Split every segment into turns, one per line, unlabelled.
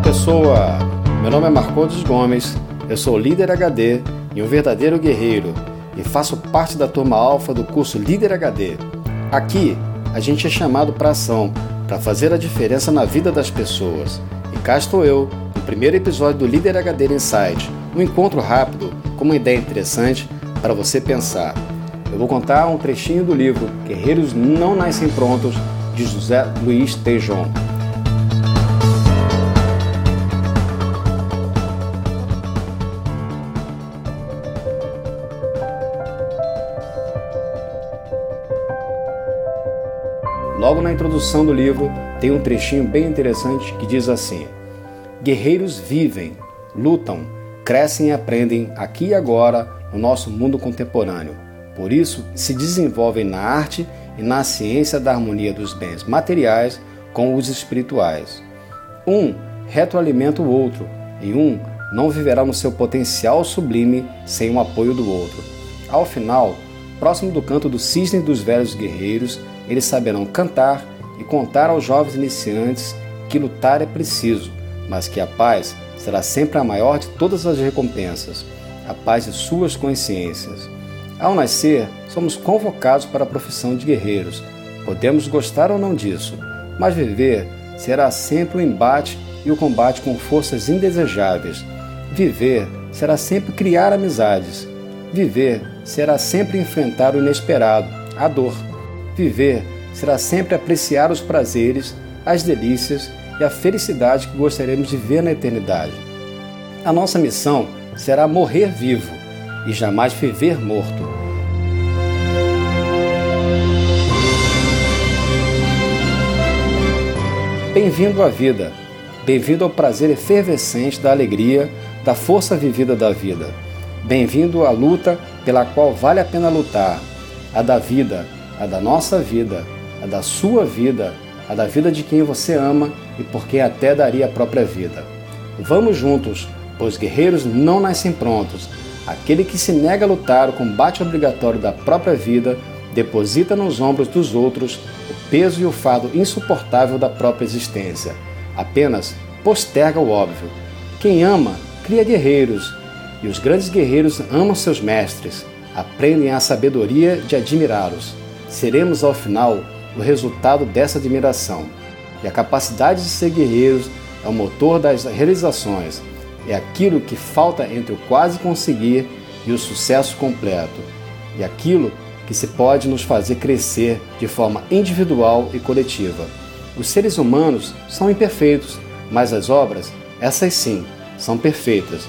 pessoa! Meu nome é Marcondes Gomes, eu sou líder HD e um verdadeiro guerreiro e faço parte da turma alfa do curso Líder HD. Aqui, a gente é chamado para ação, para fazer a diferença na vida das pessoas. E cá estou eu, no primeiro episódio do Líder HD Insight, um encontro rápido com uma ideia interessante para você pensar. Eu vou contar um trechinho do livro Guerreiros Não Nascem Prontos, de José Luiz Tejon. Logo na introdução do livro tem um trechinho bem interessante que diz assim: Guerreiros vivem, lutam, crescem e aprendem aqui e agora no nosso mundo contemporâneo. Por isso, se desenvolvem na arte e na ciência da harmonia dos bens materiais com os espirituais. Um retroalimenta o outro, e um não viverá no seu potencial sublime sem o apoio do outro. Ao final, próximo do canto do cisne dos velhos guerreiros, eles saberão cantar e contar aos jovens iniciantes que lutar é preciso, mas que a paz será sempre a maior de todas as recompensas, a paz de suas consciências. Ao nascer, somos convocados para a profissão de guerreiros. Podemos gostar ou não disso, mas viver será sempre o um embate e o combate com forças indesejáveis. Viver será sempre criar amizades. Viver será sempre enfrentar o inesperado, a dor. Viver será sempre apreciar os prazeres, as delícias e a felicidade que gostaríamos de ver na eternidade. A nossa missão será morrer vivo e jamais viver morto. Bem-vindo à vida, bem-vindo ao prazer efervescente da alegria, da força vivida da vida. Bem-vindo à luta pela qual vale a pena lutar, a da vida, a da nossa vida, a da sua vida, a da vida de quem você ama e por quem até daria a própria vida. Vamos juntos, pois guerreiros não nascem prontos. Aquele que se nega a lutar o combate obrigatório da própria vida deposita nos ombros dos outros o peso e o fardo insuportável da própria existência. Apenas posterga o óbvio. Quem ama, cria guerreiros, e os grandes guerreiros amam seus mestres, aprendem a sabedoria de admirá-los seremos ao final o resultado dessa admiração. E a capacidade de ser guerreiros é o motor das realizações, é aquilo que falta entre o quase conseguir e o sucesso completo, e aquilo que se pode nos fazer crescer de forma individual e coletiva. Os seres humanos são imperfeitos, mas as obras, essas sim, são perfeitas.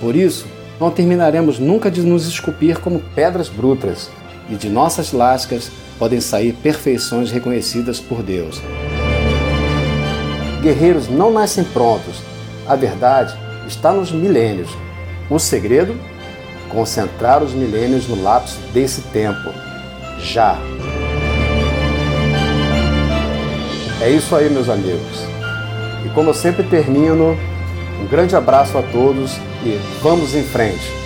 Por isso, não terminaremos nunca de nos esculpir como pedras brutas, e de nossas lascas podem sair perfeições reconhecidas por Deus. Guerreiros não nascem prontos. A verdade está nos milênios. O segredo? Concentrar os milênios no lapso desse tempo. Já. É isso aí, meus amigos. E como eu sempre termino, um grande abraço a todos e vamos em frente.